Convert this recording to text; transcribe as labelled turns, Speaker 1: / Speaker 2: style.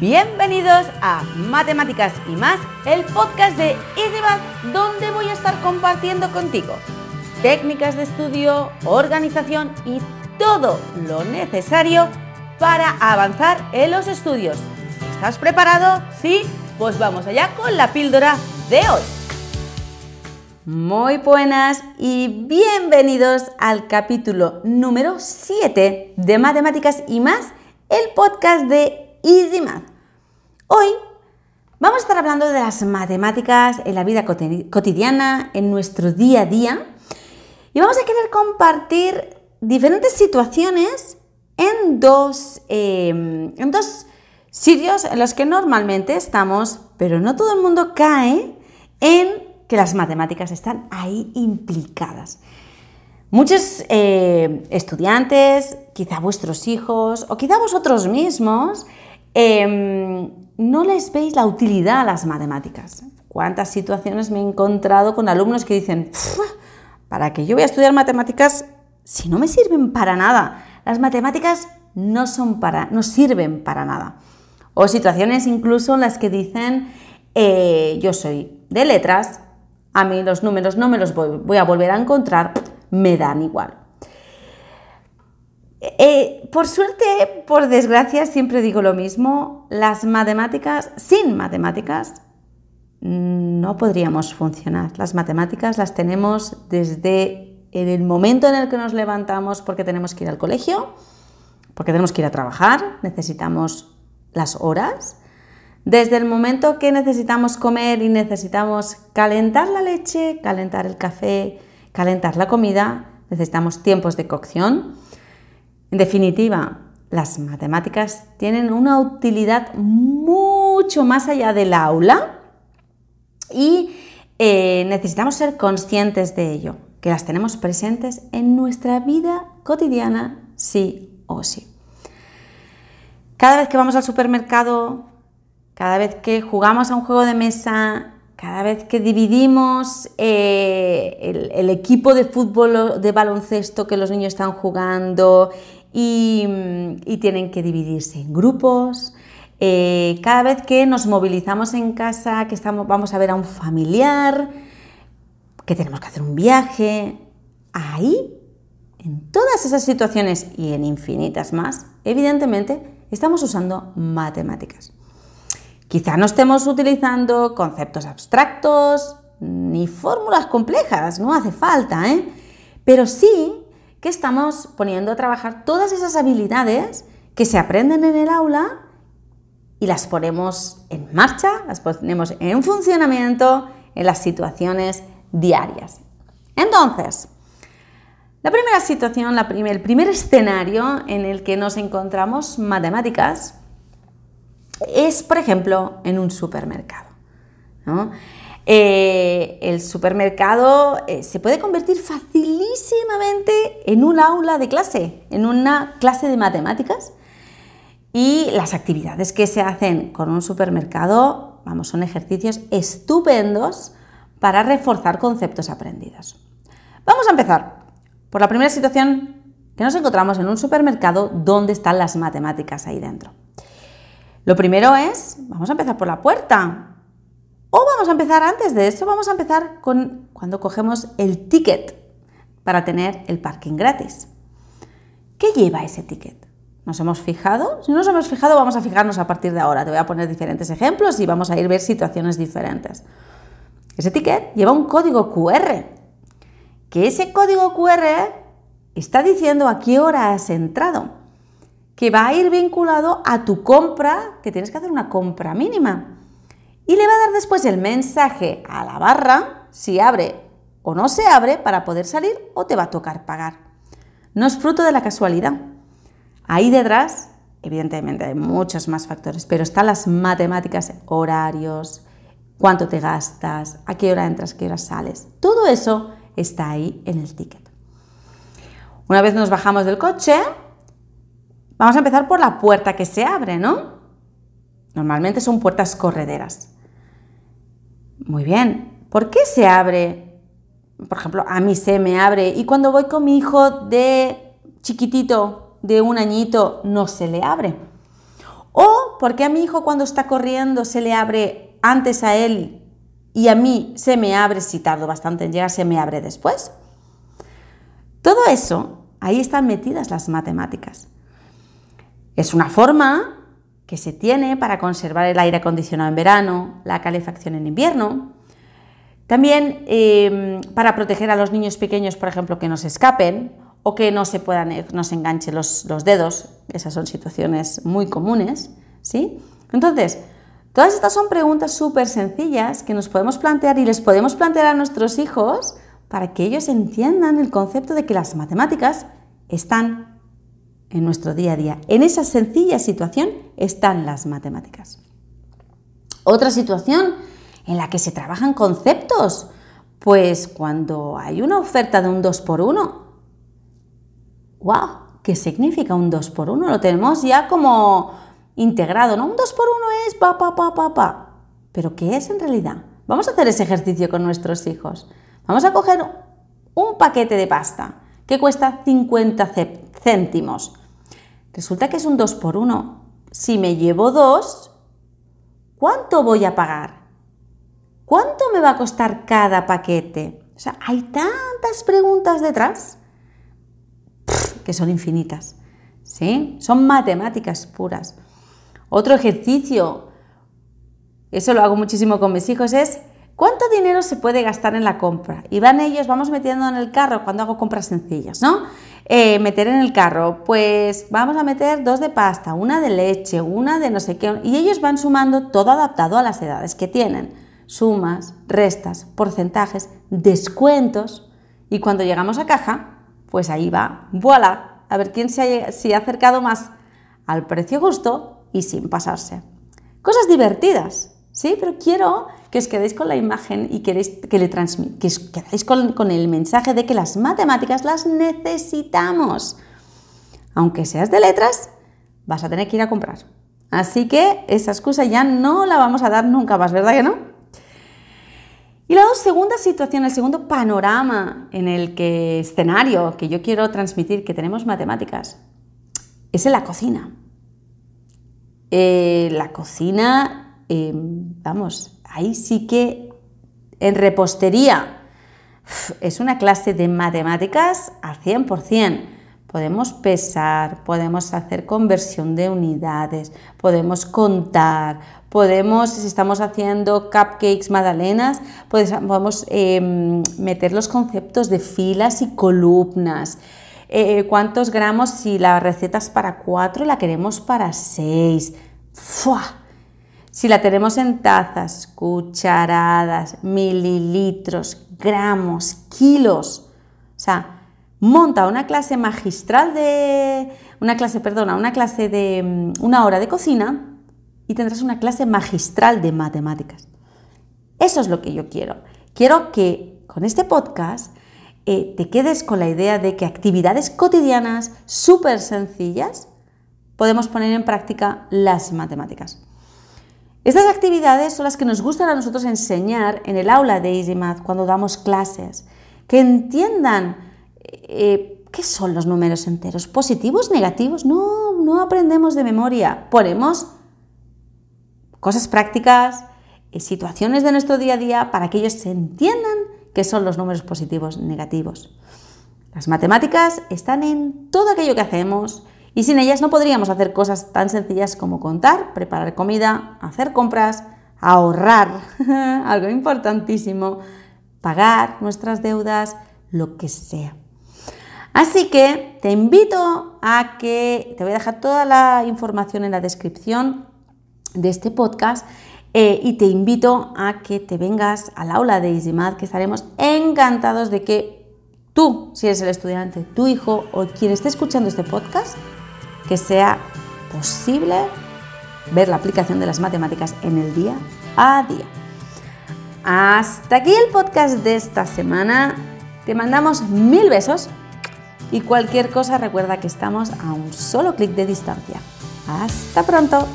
Speaker 1: Bienvenidos a Matemáticas y más, el podcast de EasyMath, donde voy a estar compartiendo contigo técnicas de estudio, organización y todo lo necesario para avanzar en los estudios. ¿Estás preparado? ¿Sí? Pues vamos allá con la píldora de hoy. Muy buenas y bienvenidos al capítulo número 7 de Matemáticas y más, el podcast de Easy Math. Hoy vamos a estar hablando de las matemáticas en la vida cotidiana, en nuestro día a día, y vamos a querer compartir diferentes situaciones en dos, em, en dos sitios en los que normalmente estamos, pero no todo el mundo cae en que las matemáticas están ahí implicadas. Muchos eh, estudiantes, quizá vuestros hijos o quizá vosotros mismos, em, no les veis la utilidad a las matemáticas. ¿Cuántas situaciones me he encontrado con alumnos que dicen, ¿para qué yo voy a estudiar matemáticas si no me sirven para nada? Las matemáticas no, son para, no sirven para nada. O situaciones incluso en las que dicen, eh, yo soy de letras, a mí los números no me los voy, a volver a encontrar, me dan igual. Eh, por suerte, por desgracia, siempre digo lo mismo, las matemáticas, sin matemáticas, no podríamos funcionar. Las matemáticas las tenemos desde el momento en el que nos levantamos porque tenemos que ir al colegio, porque tenemos que ir a trabajar, necesitamos las horas, desde el momento que necesitamos comer y necesitamos calentar la leche, calentar el café, calentar la comida, necesitamos tiempos de cocción. En definitiva, las matemáticas tienen una utilidad mucho más allá del aula y eh, necesitamos ser conscientes de ello, que las tenemos presentes en nuestra vida cotidiana, sí o sí. Cada vez que vamos al supermercado cada vez que jugamos a un juego de mesa, cada vez que dividimos eh, el, equipo de fútbol, de baloncesto que los niños están jugando y, tienen que dividirse en grupos, eh, cada vez que nos movilizamos en casa, que estamos, vamos a ver a un familiar, que tenemos que hacer un viaje, ahí, en todas esas situaciones y en infinitas más, evidentemente, estamos usando matemáticas. Quizá no estemos utilizando conceptos abstractos ni fórmulas complejas, no hace falta, ¿eh? Pero sí que estamos poniendo a trabajar todas esas habilidades que se aprenden en el aula y las ponemos en marcha, las ponemos en funcionamiento en las situaciones diarias. Entonces, la primera situación, el primer escenario en el que nos encontramos matemáticas es, por ejemplo, en un supermercado. Eh, el supermercado eh, se puede convertir facilísimamente en un aula de clase, en una clase de matemáticas. Y las actividades que se hacen con un supermercado, vamos, son ejercicios estupendos para reforzar conceptos aprendidos. Vamos a empezar por la primera situación que nos encontramos en un supermercado donde están las matemáticas ahí dentro. Lo primero es, vamos a empezar por la puerta. O vamos a empezar antes de eso, vamos a empezar con cuando cogemos el ticket para tener el parking gratis. ¿Qué lleva ese ticket? ¿Nos hemos fijado? Si no nos hemos fijado, vamos a fijarnos a partir de ahora. Te voy a poner diferentes ejemplos y vamos a ir a ver situaciones diferentes. Ese ticket lleva un código QR, que ese código QR está diciendo a qué hora has entrado que va a ir vinculado a tu compra, que tienes que hacer una compra mínima. Y le va a dar después el mensaje a la barra si abre o no se abre para poder salir o te va a tocar pagar. No es fruto de la casualidad. Ahí detrás, evidentemente hay muchos más factores, pero están las matemáticas, horarios, cuánto te gastas, a qué hora entras, qué hora sales. Todo eso está ahí en el ticket. Una vez nos bajamos del coche, Vamos a empezar por la puerta que se abre, ¿no? Normalmente son puertas correderas. Muy bien. ¿Por qué se abre? Por ejemplo, a mí se me abre y cuando voy con mi hijo de chiquitito, de un añito, no se le abre. O ¿Por qué a mi hijo cuando está corriendo se le abre antes a él y a mí se me abre, si tardo bastante en llegar, se me abre después? Todo eso, ahí están metidas las matemáticas. Es una forma que se tiene para conservar el aire acondicionado en verano, la calefacción en invierno, también em, para proteger a los niños pequeños, por ejemplo, que no se escapen o que no se puedan, eh, no se enganchen los, los dedos. Esas son situaciones muy comunes, ¿sí? Entonces, todas estas son preguntas súper sencillas que nos podemos plantear y les podemos plantear a nuestros hijos para que ellos entiendan el concepto de que las matemáticas están en nuestro día a día. En esa sencilla situación están las matemáticas. Otra situación en la que se trabajan conceptos. Pues cuando hay una oferta de un 2 por 1 ¡wow! ¿Qué significa un 2 por 1 Lo tenemos ya como integrado, ¿no? Un 2 por 1 es pa, pa, pa, pa, pa. Pero ¿qué es en realidad? Vamos a hacer ese ejercicio con nuestros hijos. Vamos a coger un paquete de pasta que cuesta 50 céntimos. Resulta que es un 2 por 1 Si me llevo dos, ¿cuánto voy a pagar? ¿Cuánto me va a costar cada paquete? O sea, hay tantas preguntas detrás que son infinitas. ¿Sí? Son matemáticas puras. Otro ejercicio, eso lo hago muchísimo con mis hijos, es ¿cuánto dinero se puede gastar en la compra? Y van ellos, vamos metiendo en el carro cuando hago compras sencillas, ¿no? Eh, meter en el carro, pues vamos a meter dos de pasta, una de leche, una de no sé qué, y ellos van sumando todo adaptado a las edades que tienen sumas, restas, porcentajes, descuentos y cuando llegamos a caja, pues ahí va, voilà, a ver quién se ha, acercado más al precio justo y sin pasarse. Cosas divertidas, ¿sí? Pero quiero que os quedéis con la imagen y queréis que le que os quedáis con, con el mensaje de que las matemáticas las necesitamos. Aunque seas de letras, vas a tener que ir a comprar. Así que esa excusa ya no la vamos a dar nunca más, ¿verdad que no? Y la segunda situación, el segundo panorama en el que escenario que yo quiero transmitir que tenemos matemáticas es en la cocina. Eh, la cocina, em, vamos, ahí sí que en repostería es una clase de matemáticas al 100%. Podemos pesar, podemos hacer conversión de unidades, podemos contar, podemos, si estamos haciendo cupcakes, magdalenas, pues podemos em, meter los conceptos de filas y columnas. Eh, cuántos gramos si la receta es para 4 y la queremos para 6. Si la tenemos en tazas, cucharadas, mililitros, gramos, kilos. O sea, monta una clase magistral de, una clase, perdona, una clase de mm, una hora de cocina y tendrás una clase magistral de matemáticas. Eso es lo que yo quiero. Quiero que con este podcast eh, te quedes con la idea de que actividades cotidianas súper sencillas podemos poner en práctica las matemáticas. Estas actividades son las que nos gustan a nosotros enseñar en el aula de EasyMath cuando damos clases, que entiendan eh, ¿qué son los números enteros? ¿Positivos, negativos? No, no aprendemos de memoria. Ponemos cosas prácticas, eh, situaciones de nuestro día a día para que ellos entiendan qué son los números positivos, negativos. Las matemáticas están en todo aquello que hacemos y sin ellas no podríamos hacer cosas tan sencillas como contar, preparar comida, hacer compras, ahorrar, algo importantísimo, pagar nuestras deudas, lo que sea. Así que te invito a que te voy a dejar toda la información en la descripción de este podcast eh, y te invito a que te vengas al aula de EasyMath que estaremos encantados de que tú, si eres el estudiante, tu hijo o quien esté escuchando este podcast, que sea posible ver la aplicación de las matemáticas en el día a día. Hasta aquí el podcast de esta semana. Te mandamos mil besos y cualquier cosa recuerda que estamos a un solo clic de distancia. Hasta pronto.